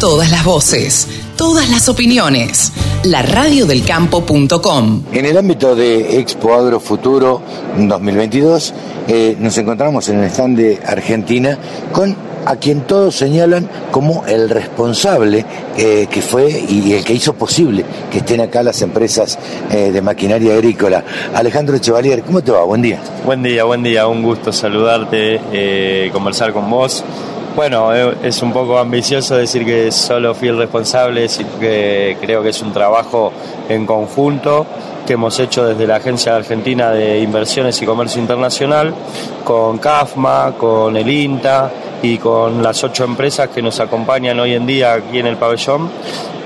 Todas las voces, todas las opiniones. La radiodelcampo.com. En el ámbito de Expo Agro Futuro 2022, eh, nos encontramos en el stand de Argentina con a quien todos señalan como el responsable eh, que fue y el que hizo posible que estén acá las empresas eh, de maquinaria agrícola. Alejandro Chevalier, ¿cómo te va? Buen día. Buen día, buen día, un gusto saludarte, conversar con vos. Bueno, eh, es un poco ambicioso decir que solo fui el responsable, que creo que es un trabajo en conjunto que hemos hecho desde la Agencia Argentina de Inversiones y Comercio Internacional, con CAFMA, con el INTA y con las ocho empresas que nos acompañan hoy en día aquí en el pabellón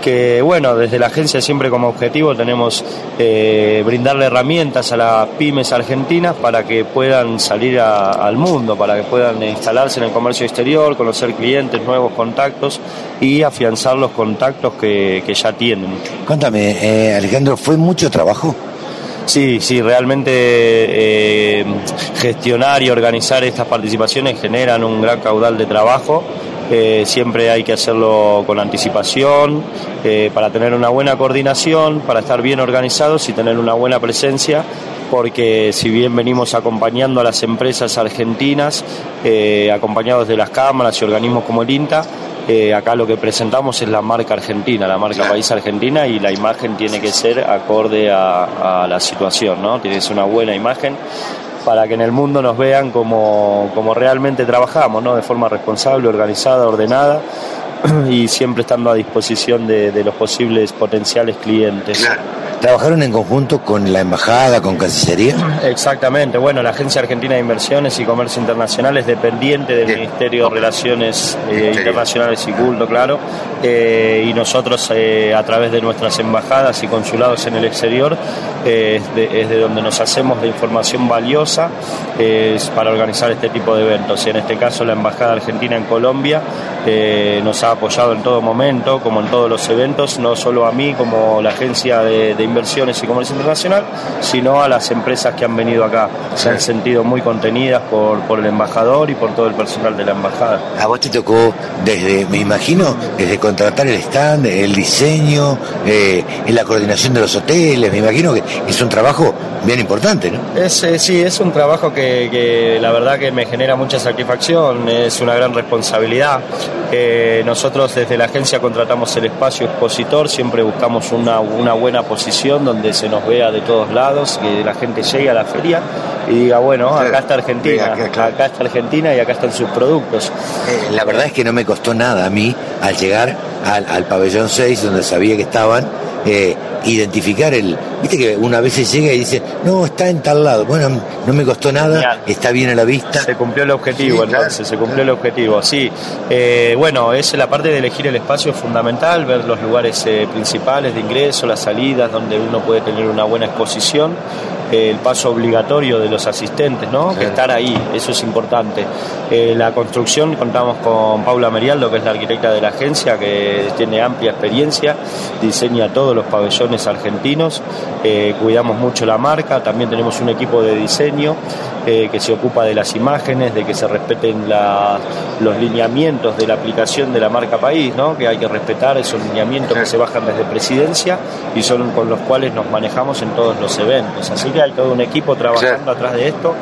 que bueno, desde la agencia siempre como objetivo tenemos eh, brindarle herramientas a las pymes argentinas para que puedan salir al mundo, para que puedan instalarse en el comercio exterior, conocer clientes, nuevos contactos y afianzar los contactos que, ya tienen. Cuéntame, eh, Alejandro, ¿fue mucho trabajo? Sí, sí, realmente eh, gestionar y organizar estas participaciones generan un gran caudal de trabajo. Eh, siempre hay que hacerlo con anticipación, eh, para tener una buena coordinación, para estar bien organizados y tener una buena presencia, porque si bien venimos acompañando a las empresas argentinas, acompañados de las cámaras y organismos como el INTA, eh, acá lo que presentamos es la marca argentina, la marca país argentina y la imagen tiene que ser acorde a, la situación, ¿no? Tiene que ser una buena imagen para que en el mundo nos vean como, como realmente trabajamos, ¿no? De forma responsable, organizada, ordenada y siempre estando a disposición de, los posibles potenciales clientes. ¿Trabajaron en conjunto con la embajada, con Cancillería? Exactamente. Bueno, la Agencia Argentina de Inversiones y Comercio Internacional es dependiente del Ministerio de Relaciones eh, Internacionales y Culto, claro. Eh, y nosotros, eh, a través de nuestras embajadas y consulados en el exterior, es de, donde nos hacemos de información valiosa para organizar este tipo de eventos. Y en este caso, la Embajada Argentina en Colombia nos ha apoyado en todo momento, como en todos los eventos, no solo a mí como la Agencia de, de Inversiones y Comercio Internacional, sino a las empresas que han venido acá. Se han sentido muy contenidas por, por el embajador y por todo el personal de la embajada. A vos te tocó desde, me imagino, desde contratar el stand, el diseño, eh, la coordinación de los hoteles, me imagino que es un trabajo bien importante, ¿no? Es, eh, sí, es un trabajo que, que, la verdad que me genera mucha satisfacción, es una gran responsabilidad. Eh, nosotros desde la agencia contratamos el espacio expositor, siempre buscamos una, una buena posición donde se nos vea de todos lados, que la gente llegue a la feria y diga, bueno, acá está Argentina, acá está Argentina y acá están sus productos. Eh, la verdad es que no me costó nada a mí al llegar al, al pabellón 6, donde sabía que estaban, eh, identificar el. Viste que una vez se llega y dice, no, está en tal lado. Bueno, no me costó nada, está bien a la vista. Se cumplió el objetivo, entonces, se cumplió el objetivo, sí. Eh, bueno, es la parte de elegir el espacio fundamental, ver los lugares eh, principales de ingreso, las salidas, donde uno puede tener una buena exposición el paso obligatorio de los asistentes, ¿no? Que estar ahí, eso es importante. Eh, la construcción, contamos con Paula Merialdo, que es la arquitecta de la agencia, que tiene amplia experiencia, diseña todos los pabellones argentinos, eh, cuidamos mucho la marca, también tenemos un equipo de diseño eh, que se ocupa de las imágenes, de que se respeten los lineamientos de la aplicación de la marca país, ¿no? Que hay que respetar esos lineamientos que se bajan desde presidencia y son con los cuales nos manejamos en todos los eventos. Así hay todo un equipo trabajando atrás de esto.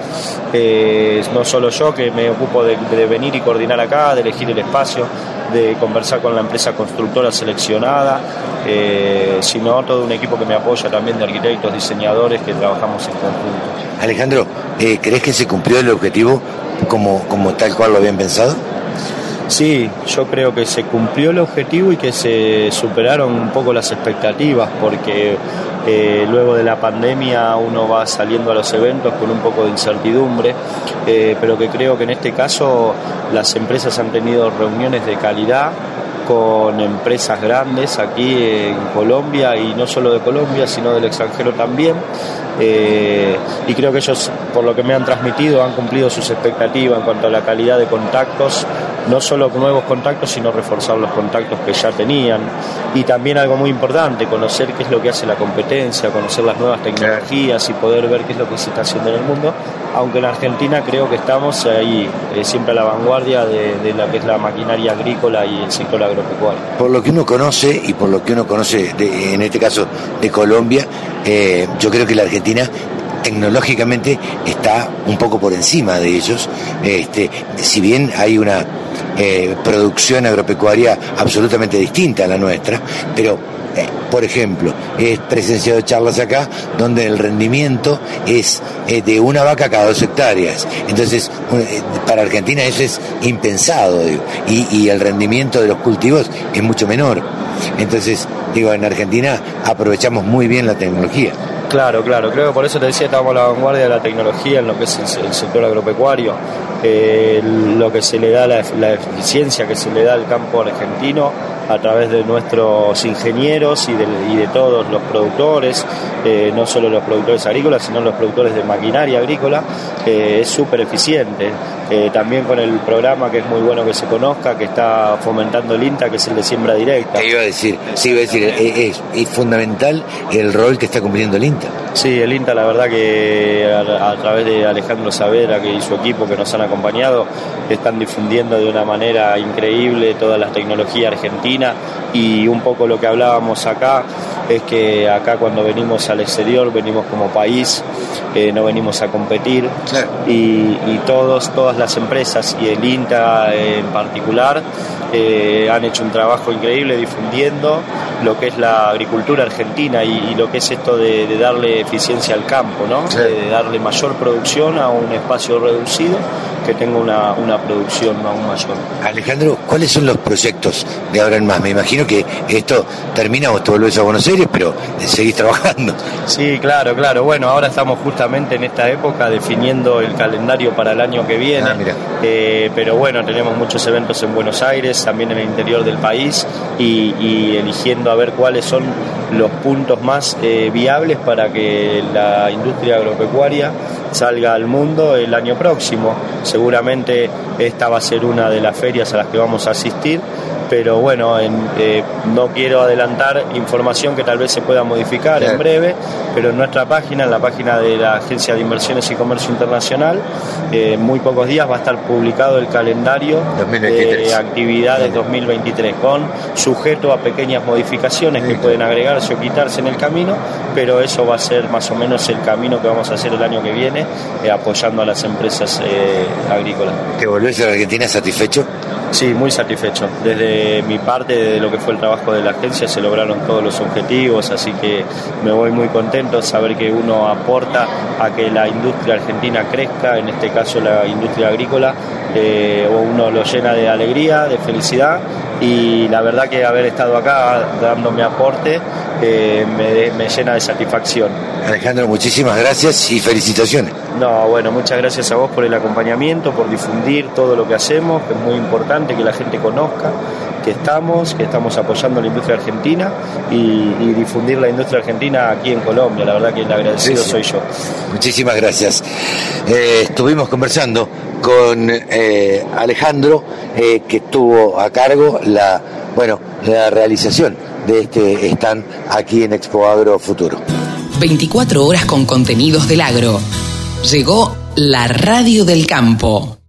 Eh, no solo yo que me ocupo de, venir y coordinar acá, de elegir el espacio, de conversar con la empresa constructora seleccionada, eh, sino todo un equipo que me apoya también de arquitectos, diseñadores que trabajamos en conjunto. Alejandro, eh, ¿crees que se cumplió el objetivo como, como tal cual lo habían pensado? Sí, yo creo que se cumplió el objetivo y que se superaron un poco las expectativas, porque eh, luego de la pandemia uno va saliendo a los eventos con un poco de incertidumbre, eh, pero que creo que en este caso las empresas han tenido reuniones de calidad con empresas grandes aquí en Colombia y no solo de Colombia, sino del extranjero también. Eh, y creo que ellos, por lo que me han transmitido, han cumplido sus expectativas en cuanto a la calidad de contactos no solo nuevos contactos, sino reforzar los contactos que ya tenían. Y también algo muy importante, conocer qué es lo que hace la competencia, conocer las nuevas tecnologías y poder ver qué es lo que se está haciendo en el mundo. Aunque en Argentina creo que estamos ahí, eh, siempre a la vanguardia de, de, la que es la maquinaria agrícola y el sector agropecuario. Por lo que uno conoce y por lo que uno conoce, de, en este caso de Colombia, eh, yo creo que la Argentina tecnológicamente está un poco por encima de ellos. Este, si bien hay una eh, producción agropecuaria absolutamente distinta a la nuestra, pero eh, por ejemplo, he presenciado charlas acá donde el rendimiento es eh, de una vaca cada dos hectáreas. Entonces, para Argentina eso es impensado, y, y el rendimiento de los cultivos es mucho menor. Entonces, digo, en Argentina aprovechamos muy bien la tecnología. Claro, claro, creo que por eso te decía, estamos a la vanguardia de la tecnología en lo que es el, sector agropecuario, eh, lo que se le da, la, eficiencia que se le da al campo argentino a través de nuestros ingenieros y de, y de todos los productores, eh, no solo los productores agrícolas, sino los productores de maquinaria agrícola, eh, es súper eficiente. Eh, también con el programa que es muy bueno que se conozca, que está fomentando el INTA, que es el de siembra directa. Te iba a decir, sí, iba a decir, es, es fundamental el rol que está cumpliendo el INTA. Sí, el INTA la verdad que a, a, través de Alejandro Savera que y su equipo que nos han acompañado están difundiendo de una manera increíble toda la tecnología argentina y un poco lo que hablábamos acá es que acá cuando venimos al exterior venimos como país, eh, no venimos a competir claro. y, y, todos, todas las empresas y el INTA en particular eh, han hecho un trabajo increíble difundiendo lo que es la agricultura argentina y, y lo que es esto de, de, darle eficiencia al campo, ¿no? Claro. De, de, darle mayor producción a un espacio reducido que tenga una, una producción aún mayor. Alejandro, ¿cuáles son los proyectos de ahora en más? Me imagino que esto termina, vos te volvés a Buenos Aires, pero seguís trabajando. Sí, claro, claro. Bueno, ahora estamos justamente en esta época definiendo el calendario para el año que viene. Ah, mira. Eh, pero bueno, tenemos muchos eventos en Buenos Aires, también en el interior del país y, y eligiendo a ver cuáles son los puntos más eh, viables para que la industria agropecuaria salga al mundo el año próximo. Seguramente esta va a ser una de las ferias a las que vamos a asistir, pero bueno, en, eh, no quiero adelantar información que tal vez se pueda modificar claro. en breve, pero en nuestra página, en la página de la Agencia de Inversiones y Comercio Internacional, eh, en muy pocos días va a estar publicado el calendario 2023. de actividades 2023, con sujeto a pequeñas modificaciones que pueden agregarse o quitarse en el camino, pero eso va a ser más o menos el camino que vamos a hacer el año que viene, eh, apoyando a las empresas eh, agrícolas. ¿Te volvés a la Argentina satisfecho? Sí, muy satisfecho. Desde mi parte, de lo que fue el trabajo de la agencia, se lograron todos los objetivos, así que me voy muy contento saber que uno aporta a que la industria argentina crezca, en este caso la industria agrícola, eh, uno lo llena de alegría, de felicidad y la verdad que haber estado acá dando mi aporte eh, me, me, llena de satisfacción. Alejandro, muchísimas gracias y felicitaciones. No, bueno, muchas gracias a vos por el acompañamiento, por difundir todo lo que hacemos, que es muy importante que la gente conozca que estamos, que estamos apoyando la industria argentina y, y difundir la industria argentina aquí en Colombia. La verdad que el agradecido sí, sí. soy yo. Muchísimas gracias. Eh, estuvimos conversando con eh, Alejandro, eh, que estuvo a cargo la, bueno, la realización de este stand aquí en Expo Agro Futuro. 24 horas con contenidos del agro. Llegó la radio del campo.